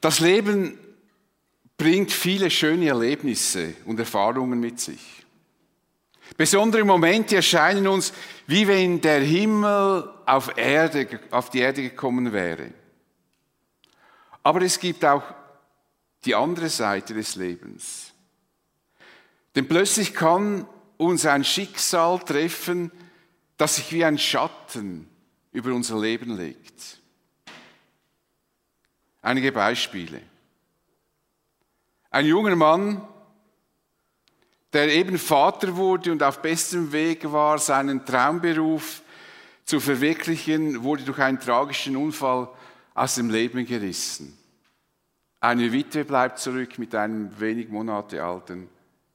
Das Leben bringt viele schöne Erlebnisse und Erfahrungen mit sich. Besondere Momente erscheinen uns, wie wenn der Himmel auf, Erde, auf die Erde gekommen wäre. Aber es gibt auch die andere Seite des Lebens. Denn plötzlich kann uns ein Schicksal treffen, das sich wie ein Schatten über unser Leben legt. Einige Beispiele. Ein junger Mann, der eben Vater wurde und auf bestem Weg war, seinen Traumberuf zu verwirklichen, wurde durch einen tragischen Unfall aus dem Leben gerissen. Eine Witwe bleibt zurück mit einem wenig Monate alten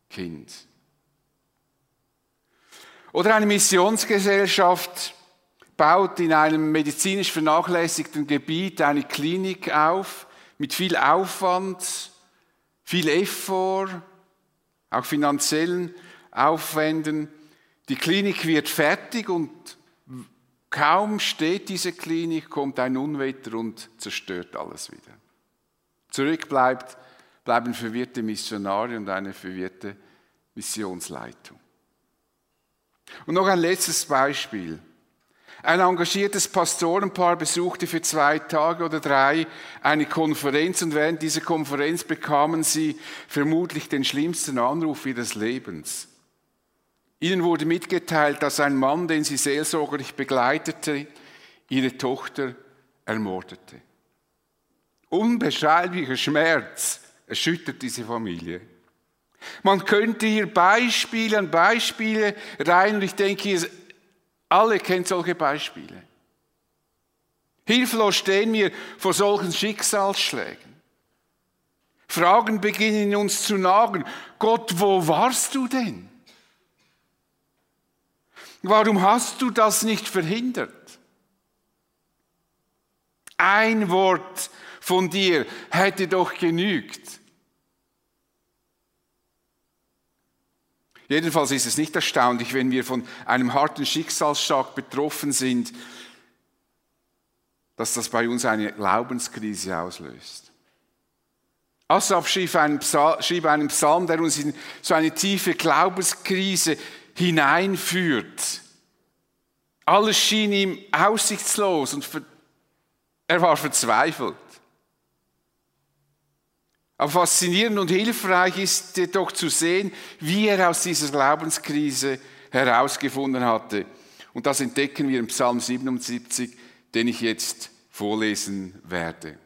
Kind. Oder eine Missionsgesellschaft baut in einem medizinisch vernachlässigten Gebiet eine Klinik auf mit viel Aufwand, viel Effort, auch finanziellen Aufwänden. Die Klinik wird fertig und kaum steht diese Klinik, kommt ein Unwetter und zerstört alles wieder. Zurück bleibt, bleiben verwirrte Missionare und eine verwirrte Missionsleitung. Und noch ein letztes Beispiel. Ein engagiertes Pastorenpaar besuchte für zwei Tage oder drei eine Konferenz und während dieser Konferenz bekamen sie vermutlich den schlimmsten Anruf ihres Lebens. Ihnen wurde mitgeteilt, dass ein Mann, den sie seelsorgerlich begleitete, ihre Tochter ermordete. Unbeschreiblicher Schmerz erschüttert diese Familie. Man könnte hier Beispiele an Beispiele rein und ich denke, alle kennen solche Beispiele. Hilflos stehen wir vor solchen Schicksalsschlägen. Fragen beginnen in uns zu nagen. Gott, wo warst du denn? Warum hast du das nicht verhindert? Ein Wort von dir hätte doch genügt. Jedenfalls ist es nicht erstaunlich, wenn wir von einem harten Schicksalsschlag betroffen sind, dass das bei uns eine Glaubenskrise auslöst. Asaf schrieb einen, Psalm, schrieb einen Psalm, der uns in so eine tiefe Glaubenskrise hineinführt. Alles schien ihm aussichtslos und er war verzweifelt. Aber faszinierend und hilfreich ist doch zu sehen, wie er aus dieser Glaubenskrise herausgefunden hatte. Und das entdecken wir im Psalm 77, den ich jetzt vorlesen werde.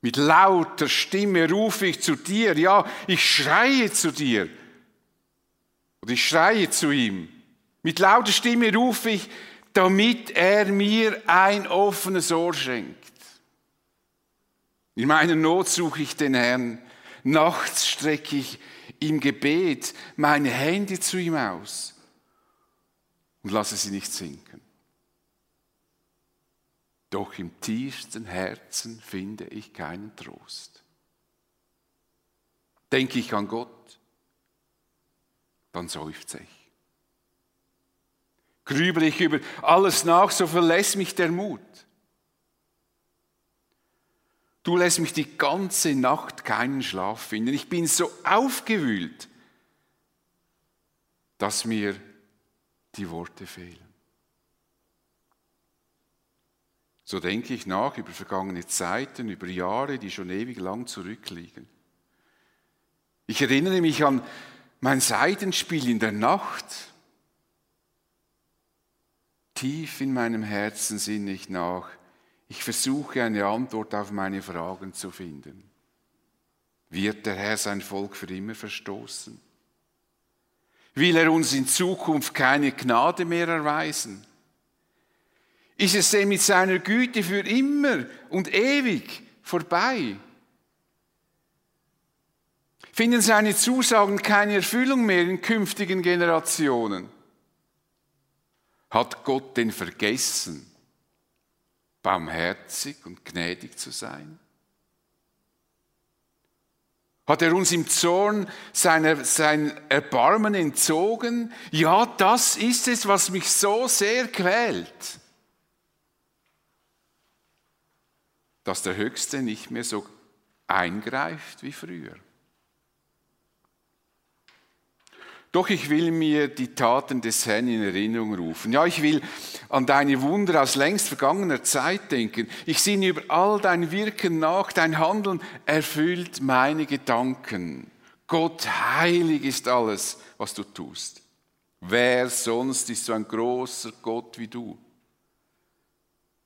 Mit lauter Stimme rufe ich zu dir, ja, ich schreie zu dir. Oder ich schreie zu ihm. Mit lauter Stimme rufe ich, damit er mir ein offenes Ohr schenkt. In meiner Not suche ich den Herrn. Nachts strecke ich im Gebet meine Hände zu ihm aus und lasse sie nicht sinken. Doch im tiefsten Herzen finde ich keinen Trost. Denke ich an Gott, dann seufze ich. Grübel ich über alles nach, so verlässt mich der Mut. Du lässt mich die ganze Nacht keinen Schlaf finden. Ich bin so aufgewühlt, dass mir die Worte fehlen. So denke ich nach über vergangene Zeiten, über Jahre, die schon ewig lang zurückliegen. Ich erinnere mich an mein Seidenspiel in der Nacht. Tief in meinem Herzen sinne ich nach, ich versuche eine Antwort auf meine Fragen zu finden. Wird der Herr sein Volk für immer verstoßen? Will er uns in Zukunft keine Gnade mehr erweisen? Ist es denn mit seiner Güte für immer und ewig vorbei? Finden seine Zusagen keine Erfüllung mehr in künftigen Generationen? Hat Gott denn vergessen, barmherzig und gnädig zu sein? Hat er uns im Zorn seine, sein Erbarmen entzogen? Ja, das ist es, was mich so sehr quält. dass der Höchste nicht mehr so eingreift wie früher. Doch ich will mir die Taten des Herrn in Erinnerung rufen. Ja, ich will an deine Wunder aus längst vergangener Zeit denken. Ich sinne über all dein Wirken nach, dein Handeln erfüllt meine Gedanken. Gott, heilig ist alles, was du tust. Wer sonst ist so ein großer Gott wie du?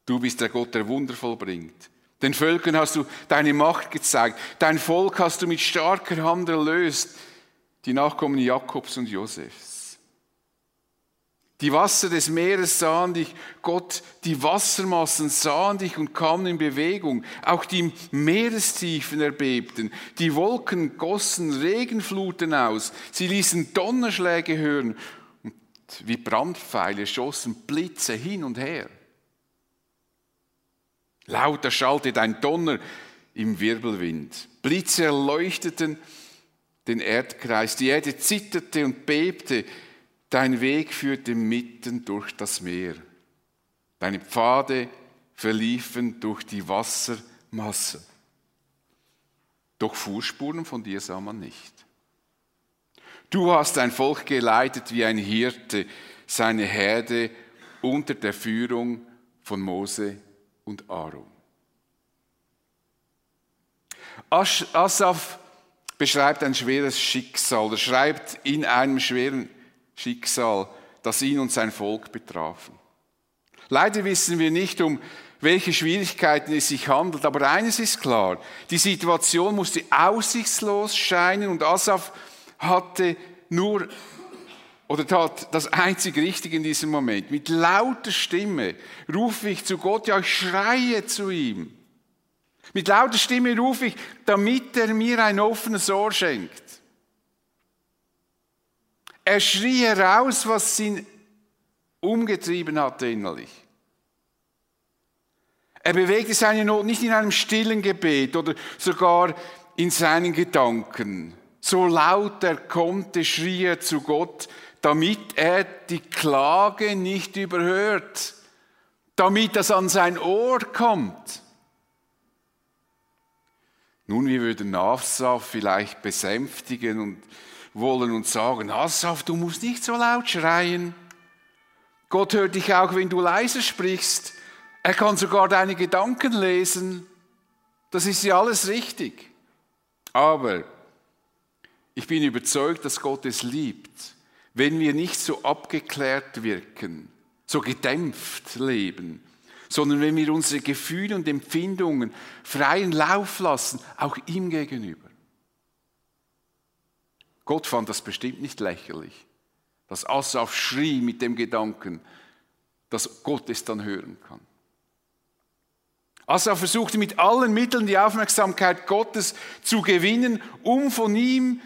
Du bist der Gott, der Wunder vollbringt. Den Völkern hast du deine Macht gezeigt. Dein Volk hast du mit starker Hand erlöst die Nachkommen Jakobs und Josefs. Die Wasser des Meeres sahen dich, Gott, die Wassermassen sahen dich und kamen in Bewegung. Auch die Meerestiefen erbebten. Die Wolken gossen Regenfluten aus. Sie ließen Donnerschläge hören und wie Brandpfeile schossen Blitze hin und her. Lauter schallte ein Donner im Wirbelwind. Blitze erleuchteten den Erdkreis. Die Erde zitterte und bebte. Dein Weg führte mitten durch das Meer. Deine Pfade verliefen durch die Wassermasse. Doch Fußspuren von dir sah man nicht. Du hast ein Volk geleitet wie ein Hirte, seine Herde unter der Führung von Mose und Aaron. Asaf beschreibt ein schweres Schicksal. Er schreibt in einem schweren Schicksal, das ihn und sein Volk betrafen. Leider wissen wir nicht, um welche Schwierigkeiten es sich handelt, aber eines ist klar, die Situation musste aussichtslos scheinen und Asaf hatte nur oder tat das einzig Richtige in diesem Moment. Mit lauter Stimme rufe ich zu Gott, ja, ich schreie zu ihm. Mit lauter Stimme rufe ich, damit er mir ein offenes Ohr schenkt. Er schrie heraus, was ihn umgetrieben hatte innerlich. Er bewegte seine Not nicht in einem stillen Gebet oder sogar in seinen Gedanken. So laut er konnte, schrie er zu Gott, damit er die Klage nicht überhört, damit das an sein Ohr kommt. Nun, wir würden Asaf vielleicht besänftigen und wollen und sagen, Asaf, du musst nicht so laut schreien. Gott hört dich auch, wenn du leise sprichst. Er kann sogar deine Gedanken lesen. Das ist ja alles richtig. Aber ich bin überzeugt, dass Gott es liebt, wenn wir nicht so abgeklärt wirken, so gedämpft leben, sondern wenn wir unsere Gefühle und Empfindungen freien Lauf lassen, auch ihm gegenüber. Gott fand das bestimmt nicht lächerlich, dass Asaf schrie mit dem Gedanken, dass Gott es dann hören kann. Asaf versuchte mit allen Mitteln die Aufmerksamkeit Gottes zu gewinnen, um von ihm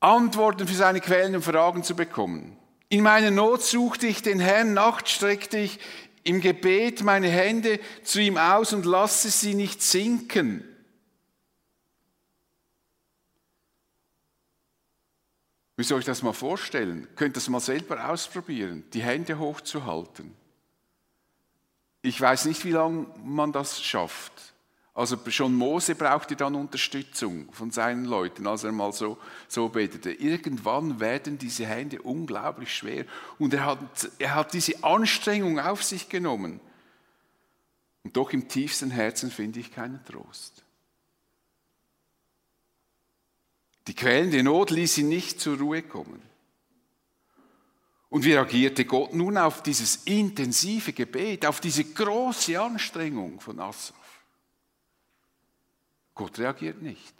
Antworten für seine quälenden Fragen zu bekommen. In meiner Not suchte ich den Herrn, Nacht streckte ich im Gebet meine Hände zu ihm aus und lasse sie nicht sinken. Müsst ihr euch das mal vorstellen? Könnt ihr das mal selber ausprobieren, die Hände hochzuhalten. Ich weiß nicht, wie lange man das schafft. Also schon Mose brauchte dann Unterstützung von seinen Leuten, als er mal so, so betete. Irgendwann werden diese Hände unglaublich schwer und er hat, er hat diese Anstrengung auf sich genommen. Und doch im tiefsten Herzen finde ich keinen Trost. Die quälende Not ließ ihn nicht zur Ruhe kommen. Und wie reagierte Gott nun auf dieses intensive Gebet, auf diese große Anstrengung von Asaf? Gott reagiert nicht.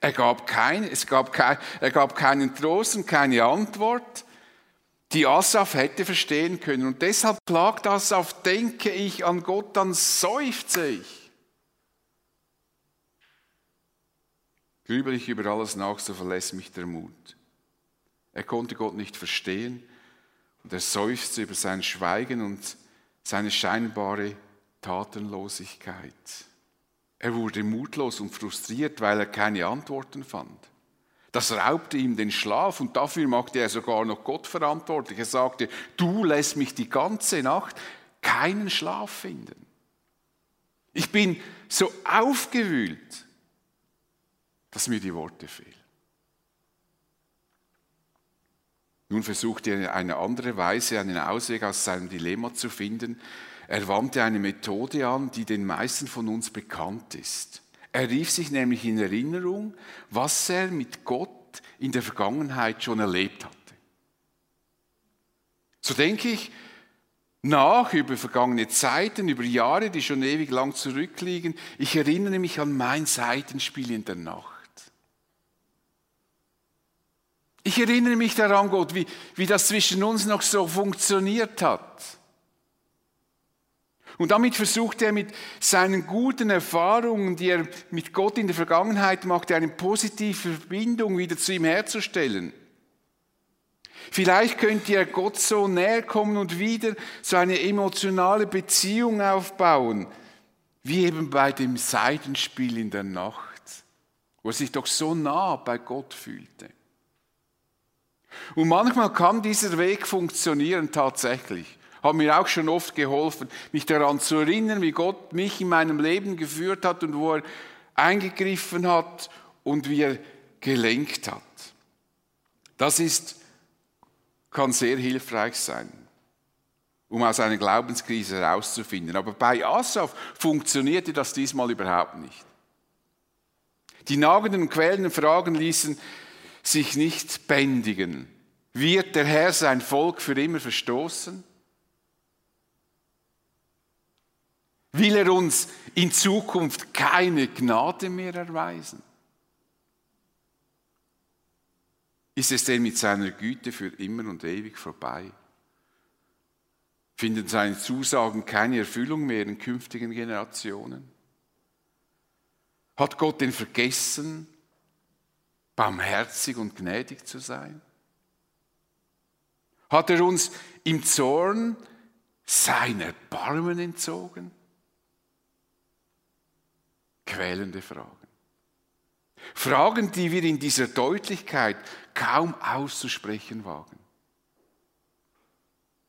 Er gab, kein, es gab kein, er gab keinen Trost und keine Antwort, die Asaf hätte verstehen können. Und deshalb klagt Asaf, denke ich an Gott, dann seufze ich. Grübel ich über alles nach, so verlässt mich der Mut. Er konnte Gott nicht verstehen und er seufzte über sein Schweigen und seine scheinbare Tatenlosigkeit. Er wurde mutlos und frustriert, weil er keine Antworten fand. Das raubte ihm den Schlaf und dafür machte er sogar noch Gott verantwortlich. Er sagte, du lässt mich die ganze Nacht keinen Schlaf finden. Ich bin so aufgewühlt, dass mir die Worte fehlen. Nun versuchte er eine andere Weise, einen Ausweg aus seinem Dilemma zu finden. Er wandte eine Methode an, die den meisten von uns bekannt ist. Er rief sich nämlich in Erinnerung, was er mit Gott in der Vergangenheit schon erlebt hatte. So denke ich nach über vergangene Zeiten, über Jahre, die schon ewig lang zurückliegen. Ich erinnere mich an mein Seitenspiel in der Nacht. Ich erinnere mich daran, Gott, wie, wie das zwischen uns noch so funktioniert hat. Und damit versucht er mit seinen guten Erfahrungen, die er mit Gott in der Vergangenheit machte, eine positive Verbindung wieder zu ihm herzustellen. Vielleicht könnte er Gott so näher kommen und wieder so eine emotionale Beziehung aufbauen, wie eben bei dem Seidenspiel in der Nacht, wo er sich doch so nah bei Gott fühlte. Und manchmal kann dieser Weg funktionieren tatsächlich. Hat mir auch schon oft geholfen, mich daran zu erinnern, wie Gott mich in meinem Leben geführt hat und wo er eingegriffen hat und wie er gelenkt hat. Das ist, kann sehr hilfreich sein, um aus einer Glaubenskrise herauszufinden. Aber bei Asaf funktionierte das diesmal überhaupt nicht. Die nagenden und quälenden Fragen ließen sich nicht bändigen. Wird der Herr sein Volk für immer verstoßen? Will er uns in Zukunft keine Gnade mehr erweisen? Ist es denn mit seiner Güte für immer und ewig vorbei? Finden seine Zusagen keine Erfüllung mehr in künftigen Generationen? Hat Gott denn vergessen, barmherzig und gnädig zu sein? Hat er uns im Zorn sein Erbarmen entzogen? Quälende Fragen. Fragen, die wir in dieser Deutlichkeit kaum auszusprechen wagen.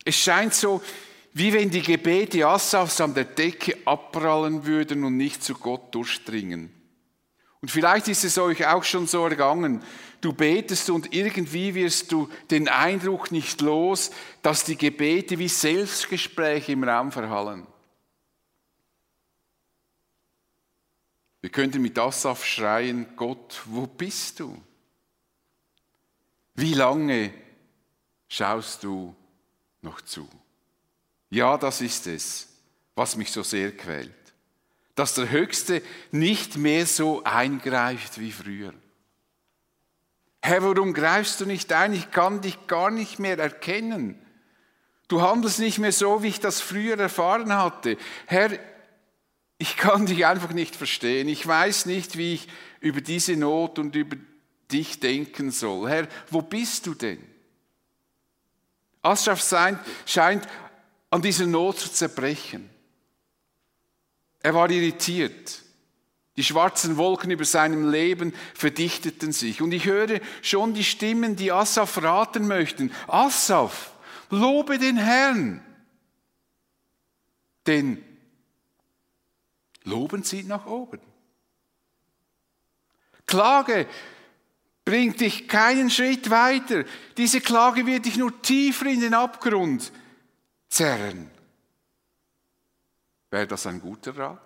Es scheint so, wie wenn die Gebete Asafs an der Decke abprallen würden und nicht zu Gott durchdringen. Und vielleicht ist es euch auch schon so ergangen. Du betest und irgendwie wirst du den Eindruck nicht los, dass die Gebete wie Selbstgespräche im Raum verhallen. Wir könnten mit Asaf schreien, Gott, wo bist du? Wie lange schaust du noch zu? Ja, das ist es, was mich so sehr quält dass der Höchste nicht mehr so eingreift wie früher. Herr, warum greifst du nicht ein? Ich kann dich gar nicht mehr erkennen. Du handelst nicht mehr so, wie ich das früher erfahren hatte. Herr, ich kann dich einfach nicht verstehen. Ich weiß nicht, wie ich über diese Not und über dich denken soll. Herr, wo bist du denn? Ashraf scheint an dieser Not zu zerbrechen. Er war irritiert. Die schwarzen Wolken über seinem Leben verdichteten sich. Und ich höre schon die Stimmen, die Asaf raten möchten. Asaf, lobe den Herrn. Denn Loben zieht nach oben. Klage bringt dich keinen Schritt weiter. Diese Klage wird dich nur tiefer in den Abgrund zerren. Wäre das ein guter Rat?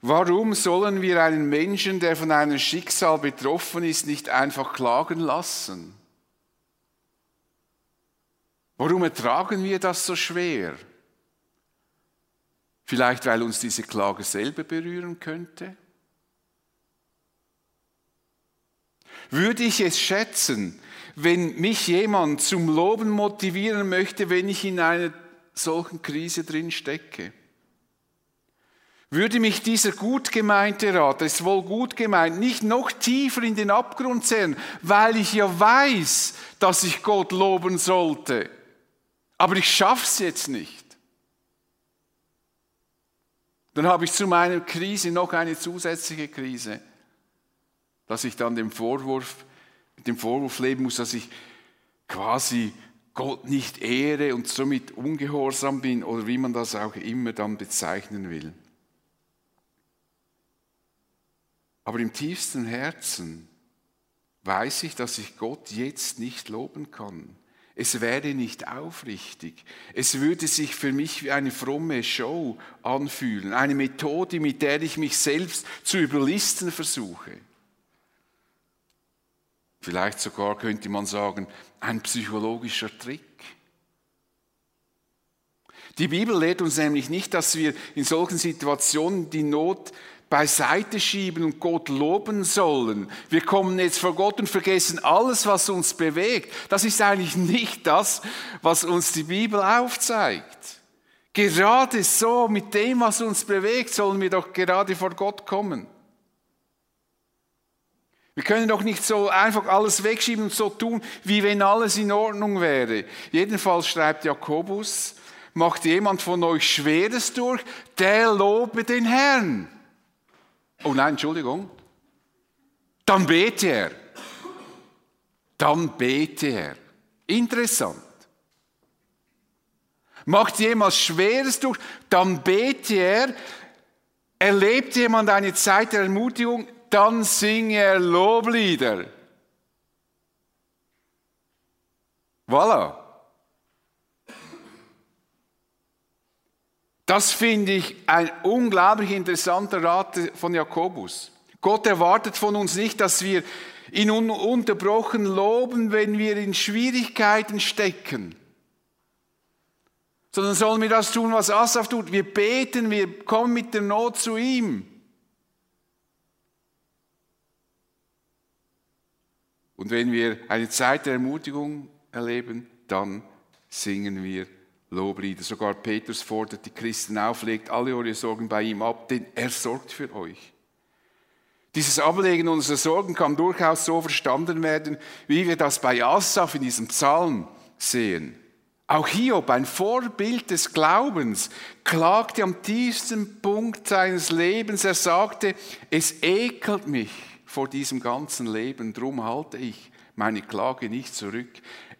Warum sollen wir einen Menschen, der von einem Schicksal betroffen ist, nicht einfach klagen lassen? Warum ertragen wir das so schwer? Vielleicht weil uns diese Klage selber berühren könnte? Würde ich es schätzen, wenn mich jemand zum Loben motivieren möchte, wenn ich in einer solchen Krise drin stecke? Würde mich dieser gut gemeinte Rat, das ist wohl gut gemeint, nicht noch tiefer in den Abgrund zerren, weil ich ja weiß, dass ich Gott loben sollte. Aber ich schaffe es jetzt nicht. Dann habe ich zu meiner Krise noch eine zusätzliche Krise, dass ich dann dem Vorwurf mit dem Vorwurf leben muss, dass ich quasi Gott nicht ehre und somit ungehorsam bin oder wie man das auch immer dann bezeichnen will. Aber im tiefsten Herzen weiß ich, dass ich Gott jetzt nicht loben kann. Es wäre nicht aufrichtig. Es würde sich für mich wie eine fromme Show anfühlen, eine Methode, mit der ich mich selbst zu überlisten versuche. Vielleicht sogar könnte man sagen, ein psychologischer Trick. Die Bibel lehrt uns nämlich nicht, dass wir in solchen Situationen die Not beiseite schieben und Gott loben sollen. Wir kommen jetzt vor Gott und vergessen alles, was uns bewegt. Das ist eigentlich nicht das, was uns die Bibel aufzeigt. Gerade so, mit dem, was uns bewegt, sollen wir doch gerade vor Gott kommen. Wir können doch nicht so einfach alles wegschieben und so tun, wie wenn alles in Ordnung wäre. Jedenfalls schreibt Jakobus, macht jemand von euch Schweres durch, der lobe den Herrn. Oh nein, Entschuldigung. Dann bete er. Dann bete er. Interessant. Macht jemand Schweres durch, dann bete er. Erlebt jemand eine Zeit der Ermutigung, dann singe er Loblieder. Voilà. Das finde ich ein unglaublich interessanter Rat von Jakobus. Gott erwartet von uns nicht, dass wir ihn ununterbrochen loben, wenn wir in Schwierigkeiten stecken. Sondern sollen wir das tun, was Asaf tut. Wir beten, wir kommen mit der Not zu ihm. Und wenn wir eine Zeit der Ermutigung erleben, dann singen wir Loblieder. Sogar Petrus fordert die Christen auf, legt alle eure Sorgen bei ihm ab, denn er sorgt für euch. Dieses Ablegen unserer Sorgen kann durchaus so verstanden werden, wie wir das bei Asaf in diesem Psalm sehen. Auch Hiob, ein Vorbild des Glaubens, klagte am tiefsten Punkt seines Lebens. Er sagte, es ekelt mich vor diesem ganzen Leben, drum halte ich meine Klage nicht zurück.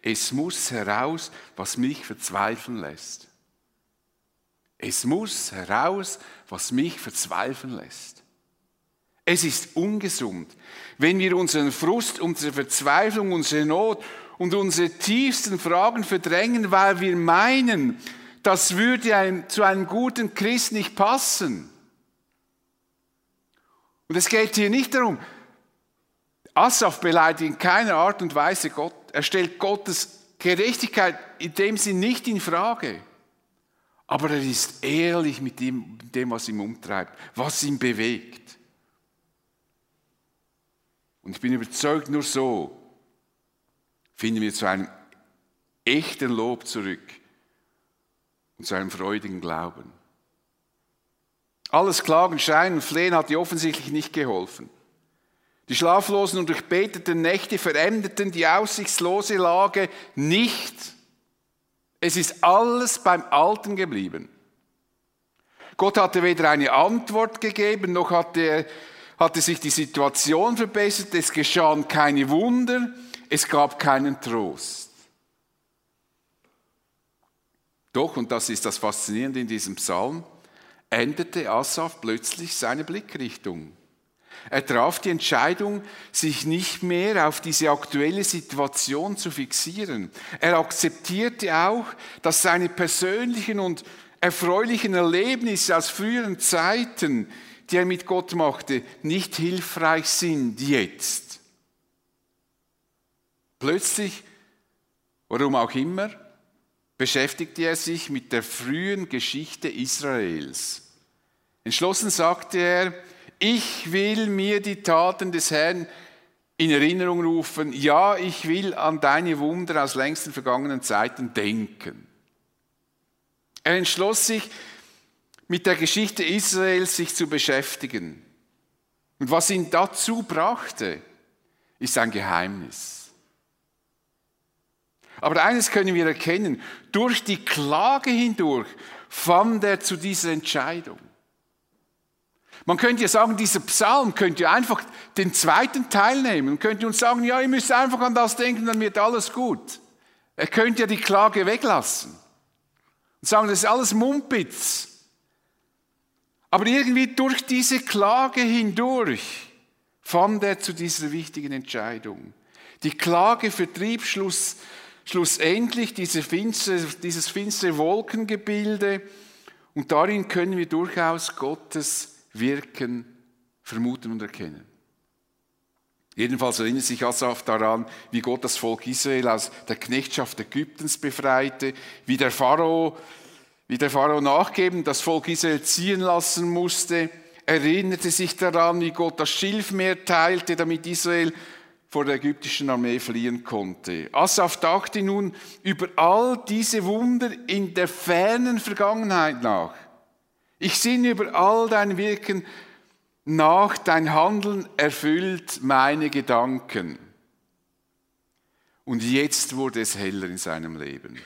Es muss heraus, was mich verzweifeln lässt. Es muss heraus, was mich verzweifeln lässt. Es ist ungesund, wenn wir unseren Frust, unsere Verzweiflung, unsere Not und unsere tiefsten Fragen verdrängen, weil wir meinen, das würde einem, zu einem guten Christ nicht passen. Und es geht hier nicht darum, Asaf beleidigt in keiner Art und Weise Gott. Er stellt Gottes Gerechtigkeit in dem Sinn nicht in Frage. Aber er ist ehrlich mit dem, dem, was ihn umtreibt, was ihn bewegt. Und ich bin überzeugt, nur so finden wir zu einem echten Lob zurück und zu einem freudigen Glauben. Alles Klagen, Schreien und Flehen hat dir offensichtlich nicht geholfen. Die schlaflosen und durchbeteten Nächte veränderten die aussichtslose Lage nicht. Es ist alles beim Alten geblieben. Gott hatte weder eine Antwort gegeben, noch hatte, hatte sich die Situation verbessert, es geschahen keine Wunder, es gab keinen Trost. Doch, und das ist das Faszinierende in diesem Psalm, änderte Asaf plötzlich seine Blickrichtung. Er traf die Entscheidung, sich nicht mehr auf diese aktuelle Situation zu fixieren. Er akzeptierte auch, dass seine persönlichen und erfreulichen Erlebnisse aus früheren Zeiten, die er mit Gott machte, nicht hilfreich sind jetzt. Plötzlich, warum auch immer, beschäftigte er sich mit der frühen Geschichte Israels. Entschlossen sagte er, ich will mir die Taten des Herrn in Erinnerung rufen. Ja, ich will an deine Wunder aus längsten vergangenen Zeiten denken. Er entschloss sich, mit der Geschichte Israels sich zu beschäftigen. Und was ihn dazu brachte, ist ein Geheimnis. Aber eines können wir erkennen, durch die Klage hindurch fand er zu dieser Entscheidung. Man könnte ja sagen, dieser Psalm könnte einfach den zweiten Teil nehmen und könnte uns sagen, ja, ihr müsst einfach an das denken, dann wird alles gut. Er könnte ja die Klage weglassen und sagen, das ist alles Mumpitz. Aber irgendwie durch diese Klage hindurch fand er zu dieser wichtigen Entscheidung. Die Klage vertrieb schluss, schlussendlich diese finstere, dieses finstere Wolkengebilde und darin können wir durchaus Gottes Wirken vermuten und erkennen. Jedenfalls erinnert sich Asaf daran, wie Gott das Volk Israel aus der Knechtschaft Ägyptens befreite, wie der Pharao, wie der Pharao nachgeben, das Volk Israel ziehen lassen musste, erinnerte sich daran, wie Gott das Schilfmeer teilte, damit Israel vor der ägyptischen Armee fliehen konnte. Asaf dachte nun über all diese Wunder in der fernen Vergangenheit nach. Ich sinne über all dein Wirken nach, dein Handeln erfüllt meine Gedanken. Und jetzt wurde es heller in seinem Leben.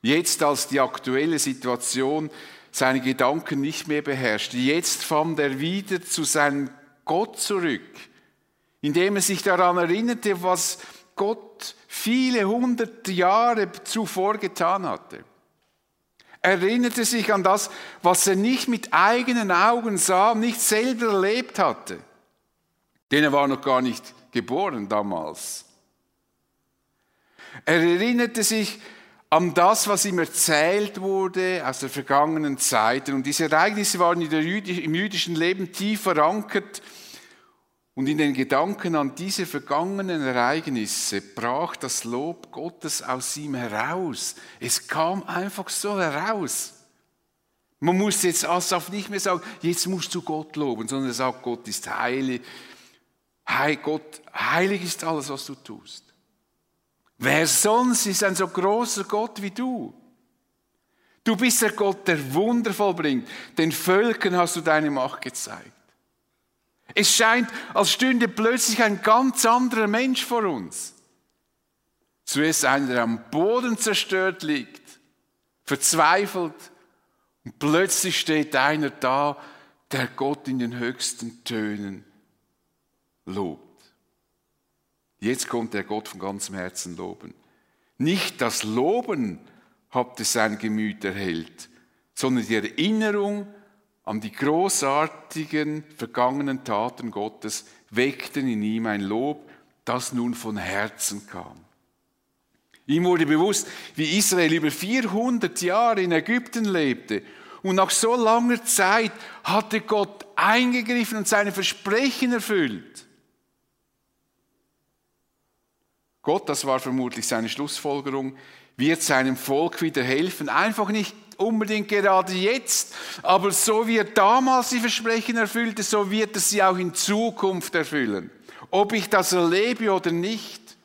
Jetzt, als die aktuelle Situation seine Gedanken nicht mehr beherrschte, jetzt fand er wieder zu seinem Gott zurück, indem er sich daran erinnerte, was Gott viele hundert Jahre zuvor getan hatte erinnerte sich an das, was er nicht mit eigenen Augen sah, nicht selber erlebt hatte. Denn er war noch gar nicht geboren damals. Er erinnerte sich an das, was ihm erzählt wurde aus der vergangenen Zeiten. Und diese Ereignisse waren im jüdischen Leben tief verankert und in den Gedanken an diese vergangenen Ereignisse brach das Lob Gottes aus ihm heraus. Es kam einfach so heraus. Man muss jetzt Asaf nicht mehr sagen, jetzt musst du Gott loben, sondern er sagt, Gott ist heilig. Hey Gott, heilig ist alles, was du tust. Wer sonst ist ein so großer Gott wie du? Du bist der Gott, der Wunder vollbringt. Den Völkern hast du deine Macht gezeigt. Es scheint, als stünde plötzlich ein ganz anderer Mensch vor uns. Zuerst einer, der am Boden zerstört liegt, verzweifelt, und plötzlich steht einer da, der Gott in den höchsten Tönen lobt. Jetzt konnte er Gott von ganzem Herzen loben. Nicht das Loben habt es sein Gemüt erhellt, sondern die Erinnerung an die großartigen vergangenen Taten Gottes weckten in ihm ein Lob, das nun von Herzen kam. Ihm wurde bewusst, wie Israel über 400 Jahre in Ägypten lebte und nach so langer Zeit hatte Gott eingegriffen und seine Versprechen erfüllt. Gott, das war vermutlich seine Schlussfolgerung, wird seinem Volk wieder helfen, einfach nicht unbedingt gerade jetzt, aber so wie er damals die Versprechen erfüllte, so wird er sie auch in Zukunft erfüllen. Ob ich das erlebe oder nicht.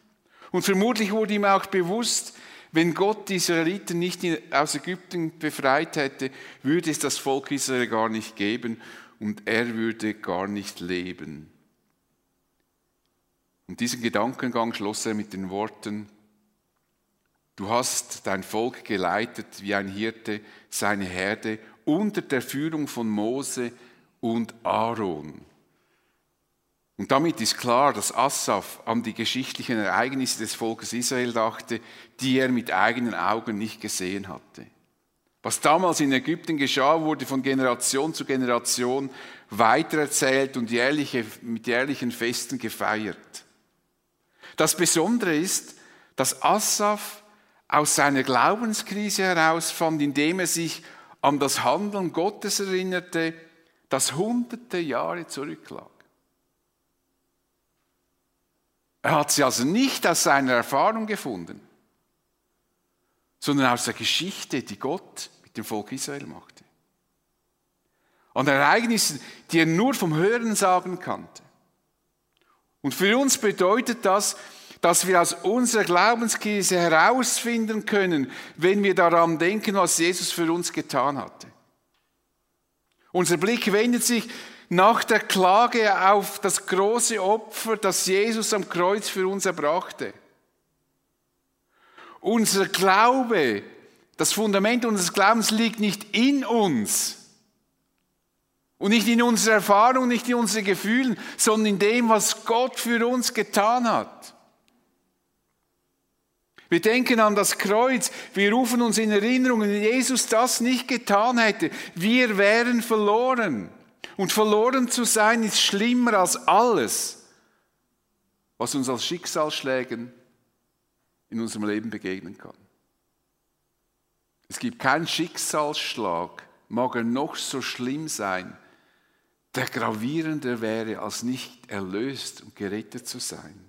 Und vermutlich wurde ihm auch bewusst, wenn Gott die Israeliten nicht aus Ägypten befreit hätte, würde es das Volk Israel gar nicht geben und er würde gar nicht leben. Und diesen Gedankengang schloss er mit den Worten, Du hast dein Volk geleitet wie ein Hirte seine Herde unter der Führung von Mose und Aaron. Und damit ist klar, dass Asaf an die geschichtlichen Ereignisse des Volkes Israel dachte, die er mit eigenen Augen nicht gesehen hatte. Was damals in Ägypten geschah, wurde von Generation zu Generation weitererzählt und jährliche, mit jährlichen Festen gefeiert. Das Besondere ist, dass Asaf aus seiner Glaubenskrise herausfand, indem er sich an das Handeln Gottes erinnerte, das hunderte Jahre zurücklag. Er hat sie also nicht aus seiner Erfahrung gefunden, sondern aus der Geschichte, die Gott mit dem Volk Israel machte. An Ereignissen, die er nur vom Hören sagen kannte. Und für uns bedeutet das, dass wir aus unserer Glaubenskrise herausfinden können, wenn wir daran denken, was Jesus für uns getan hatte. Unser Blick wendet sich nach der Klage auf das große Opfer, das Jesus am Kreuz für uns erbrachte. Unser Glaube, das Fundament unseres Glaubens liegt nicht in uns und nicht in unserer Erfahrung, nicht in unseren Gefühlen, sondern in dem, was Gott für uns getan hat. Wir denken an das Kreuz. Wir rufen uns in Erinnerung, wenn Jesus das nicht getan hätte, wir wären verloren. Und verloren zu sein ist schlimmer als alles, was uns als Schicksalsschlägen in unserem Leben begegnen kann. Es gibt keinen Schicksalsschlag, mag er noch so schlimm sein, der gravierender wäre, als nicht erlöst und gerettet zu sein.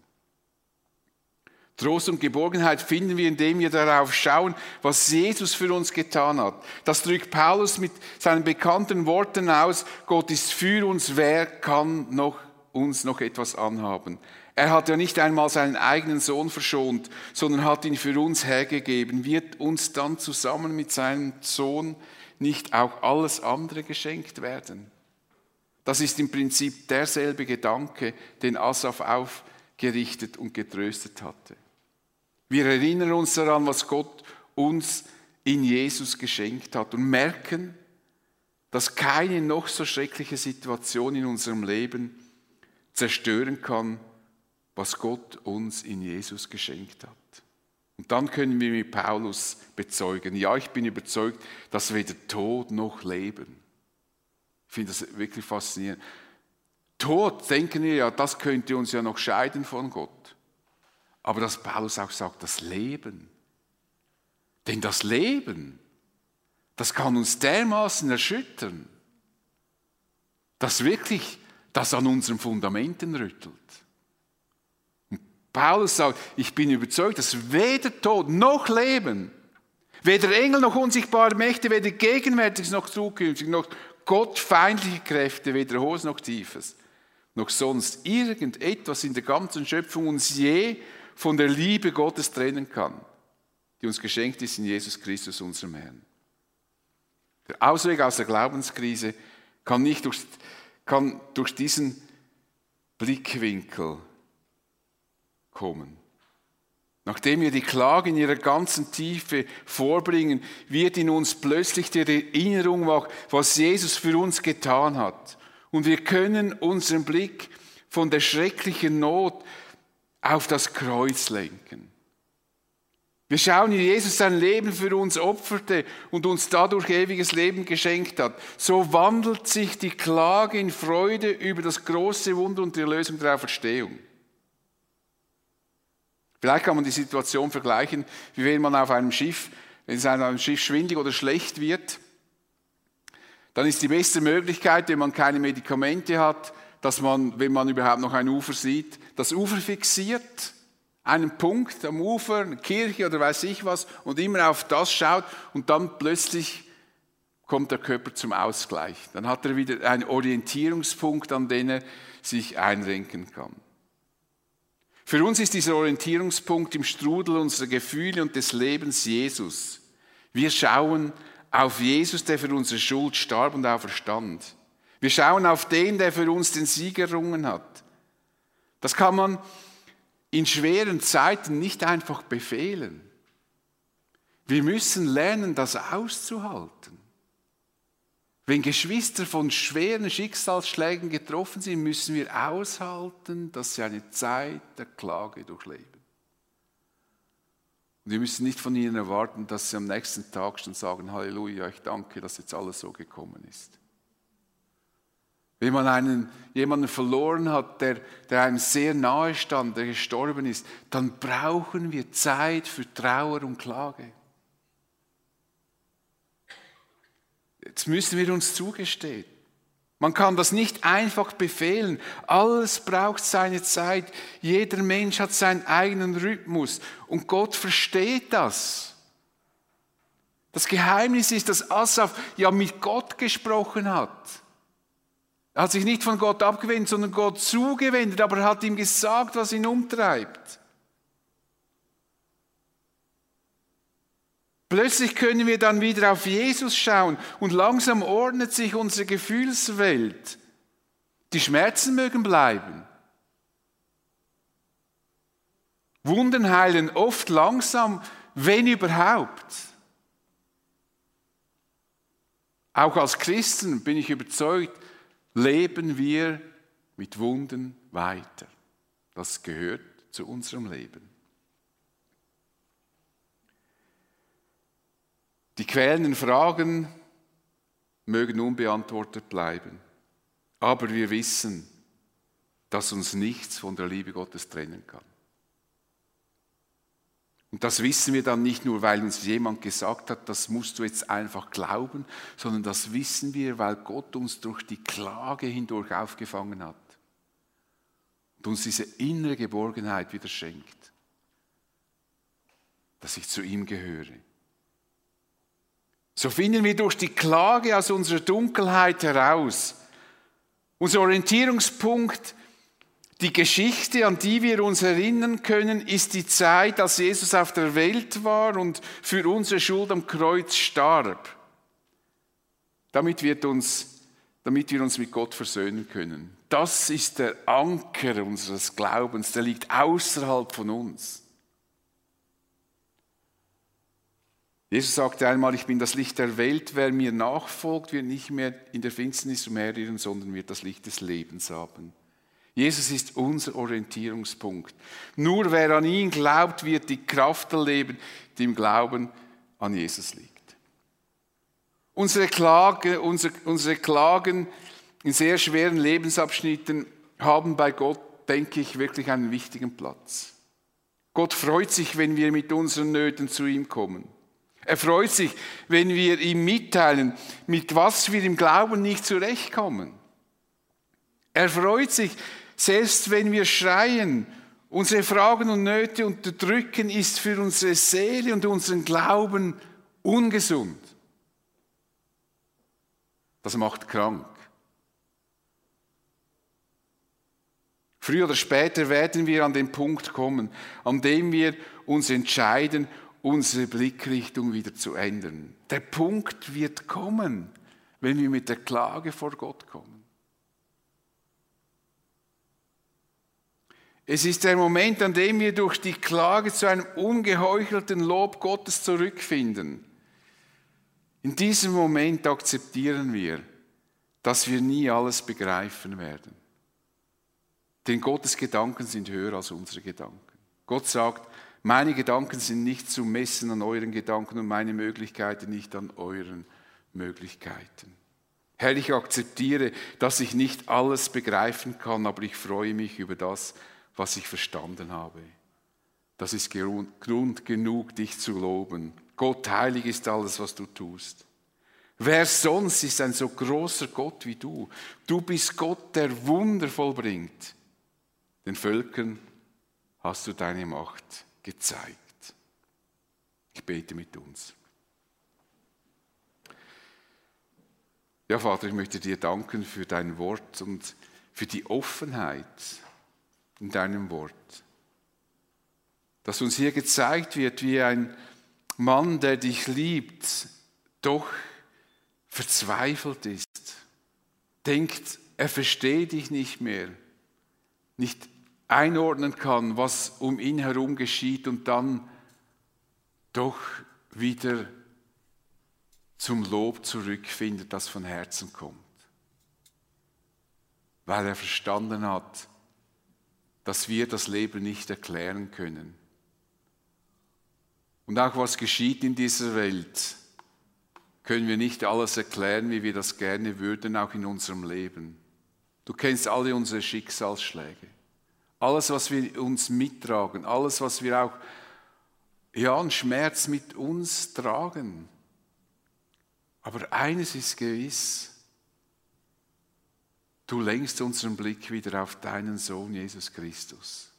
Trost und Geborgenheit finden wir, indem wir darauf schauen, was Jesus für uns getan hat. Das drückt Paulus mit seinen bekannten Worten aus, Gott ist für uns, wer kann noch, uns noch etwas anhaben? Er hat ja nicht einmal seinen eigenen Sohn verschont, sondern hat ihn für uns hergegeben. Wird uns dann zusammen mit seinem Sohn nicht auch alles andere geschenkt werden? Das ist im Prinzip derselbe Gedanke, den Asaf aufgerichtet und getröstet hatte. Wir erinnern uns daran, was Gott uns in Jesus geschenkt hat und merken, dass keine noch so schreckliche Situation in unserem Leben zerstören kann, was Gott uns in Jesus geschenkt hat. Und dann können wir mit Paulus bezeugen, ja, ich bin überzeugt, dass weder Tod noch Leben. Ich finde das wirklich faszinierend. Tod, denken wir ja, das könnte uns ja noch scheiden von Gott. Aber dass Paulus auch sagt, das Leben. Denn das Leben, das kann uns dermaßen erschüttern, dass wirklich das an unseren Fundamenten rüttelt. Und Paulus sagt, ich bin überzeugt, dass weder Tod noch Leben, weder Engel noch unsichtbare Mächte, weder gegenwärtiges noch zukünftig, noch gottfeindliche Kräfte, weder Hohes noch Tiefes, noch sonst irgendetwas in der ganzen Schöpfung uns je von der Liebe Gottes trennen kann, die uns geschenkt ist in Jesus Christus, unserem Herrn. Der Ausweg aus der Glaubenskrise kann nicht durch, kann durch diesen Blickwinkel kommen. Nachdem wir die Klage in ihrer ganzen Tiefe vorbringen, wird in uns plötzlich die Erinnerung wach, was Jesus für uns getan hat. Und wir können unseren Blick von der schrecklichen Not auf das Kreuz lenken. Wir schauen, wie Jesus sein Leben für uns opferte und uns dadurch ewiges Leben geschenkt hat. So wandelt sich die Klage in Freude über das große Wunder und die Erlösung der Auferstehung. Vielleicht kann man die Situation vergleichen, wie wenn man auf einem Schiff, wenn es einem Schiff schwindig oder schlecht wird, dann ist die beste Möglichkeit, wenn man keine Medikamente hat, dass man, wenn man überhaupt noch ein Ufer sieht, das Ufer fixiert, einen Punkt am Ufer, eine Kirche oder weiß ich was, und immer auf das schaut und dann plötzlich kommt der Körper zum Ausgleich. Dann hat er wieder einen Orientierungspunkt, an den er sich einrenken kann. Für uns ist dieser Orientierungspunkt im Strudel unserer Gefühle und des Lebens Jesus. Wir schauen auf Jesus, der für unsere Schuld starb und auferstand. Wir schauen auf den, der für uns den Sieg errungen hat. Das kann man in schweren Zeiten nicht einfach befehlen. Wir müssen lernen, das auszuhalten. Wenn Geschwister von schweren Schicksalsschlägen getroffen sind, müssen wir aushalten, dass sie eine Zeit der Klage durchleben. Und wir müssen nicht von ihnen erwarten, dass sie am nächsten Tag schon sagen, Halleluja, ich danke, dass jetzt alles so gekommen ist. Wenn man einen, jemanden verloren hat, der, der einem sehr nahe stand, der gestorben ist, dann brauchen wir Zeit für Trauer und Klage. Jetzt müssen wir uns zugestehen. Man kann das nicht einfach befehlen. Alles braucht seine Zeit. Jeder Mensch hat seinen eigenen Rhythmus. Und Gott versteht das. Das Geheimnis ist, dass Asaf ja mit Gott gesprochen hat. Er hat sich nicht von Gott abgewendet, sondern Gott zugewendet, aber er hat ihm gesagt, was ihn umtreibt. Plötzlich können wir dann wieder auf Jesus schauen und langsam ordnet sich unsere Gefühlswelt. Die Schmerzen mögen bleiben. Wunden heilen oft langsam, wenn überhaupt. Auch als Christen bin ich überzeugt, leben wir mit Wunden weiter. Das gehört zu unserem Leben. Die quälenden Fragen mögen unbeantwortet bleiben, aber wir wissen, dass uns nichts von der Liebe Gottes trennen kann. Und das wissen wir dann nicht nur, weil uns jemand gesagt hat, das musst du jetzt einfach glauben, sondern das wissen wir, weil Gott uns durch die Klage hindurch aufgefangen hat und uns diese innere Geborgenheit wieder schenkt, dass ich zu ihm gehöre. So finden wir durch die Klage aus unserer Dunkelheit heraus. Unser Orientierungspunkt die Geschichte, an die wir uns erinnern können, ist die Zeit, als Jesus auf der Welt war und für unsere Schuld am Kreuz starb. Damit, wird uns, damit wir uns mit Gott versöhnen können. Das ist der Anker unseres Glaubens, der liegt außerhalb von uns. Jesus sagte einmal, ich bin das Licht der Welt, wer mir nachfolgt, wird nicht mehr in der Finsternis umherirren, sondern wird das Licht des Lebens haben. Jesus ist unser Orientierungspunkt. Nur wer an ihn glaubt, wird die Kraft erleben, die im Glauben an Jesus liegt. Unsere, Klage, unsere, unsere Klagen in sehr schweren Lebensabschnitten haben bei Gott, denke ich, wirklich einen wichtigen Platz. Gott freut sich, wenn wir mit unseren Nöten zu ihm kommen. Er freut sich, wenn wir ihm mitteilen, mit was wir im Glauben nicht zurechtkommen. Er freut sich, selbst wenn wir schreien, unsere Fragen und Nöte unterdrücken, ist für unsere Seele und unseren Glauben ungesund. Das macht krank. Früher oder später werden wir an den Punkt kommen, an dem wir uns entscheiden, unsere Blickrichtung wieder zu ändern. Der Punkt wird kommen, wenn wir mit der Klage vor Gott kommen. Es ist der Moment, an dem wir durch die Klage zu einem ungeheuchelten Lob Gottes zurückfinden. In diesem Moment akzeptieren wir, dass wir nie alles begreifen werden. Denn Gottes Gedanken sind höher als unsere Gedanken. Gott sagt, meine Gedanken sind nicht zu messen an euren Gedanken und meine Möglichkeiten nicht an euren Möglichkeiten. Herr, ich akzeptiere, dass ich nicht alles begreifen kann, aber ich freue mich über das, was ich verstanden habe. Das ist Grund genug, dich zu loben. Gott, heilig ist alles, was du tust. Wer sonst ist ein so großer Gott wie du? Du bist Gott, der Wunder vollbringt. Den Völkern hast du deine Macht gezeigt. Ich bete mit uns. Ja, Vater, ich möchte dir danken für dein Wort und für die Offenheit, in deinem Wort. Dass uns hier gezeigt wird, wie ein Mann, der dich liebt, doch verzweifelt ist, denkt, er versteht dich nicht mehr, nicht einordnen kann, was um ihn herum geschieht und dann doch wieder zum Lob zurückfindet, das von Herzen kommt. Weil er verstanden hat, dass wir das Leben nicht erklären können. Und auch was geschieht in dieser Welt, können wir nicht alles erklären, wie wir das gerne würden, auch in unserem Leben. Du kennst alle unsere Schicksalsschläge. Alles, was wir uns mittragen, alles, was wir auch ja, an Schmerz mit uns tragen. Aber eines ist gewiss, Du lenkst unseren Blick wieder auf deinen Sohn Jesus Christus,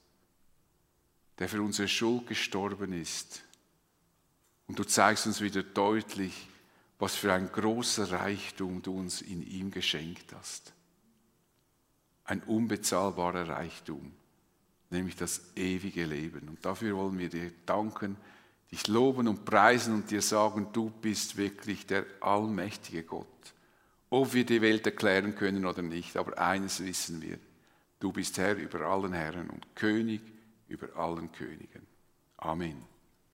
der für unsere Schuld gestorben ist. Und du zeigst uns wieder deutlich, was für ein großer Reichtum du uns in ihm geschenkt hast. Ein unbezahlbarer Reichtum, nämlich das ewige Leben. Und dafür wollen wir dir danken, dich loben und preisen und dir sagen, du bist wirklich der allmächtige Gott ob wir die Welt erklären können oder nicht, aber eines wissen wir, du bist Herr über allen Herren und König über allen Königen. Amen.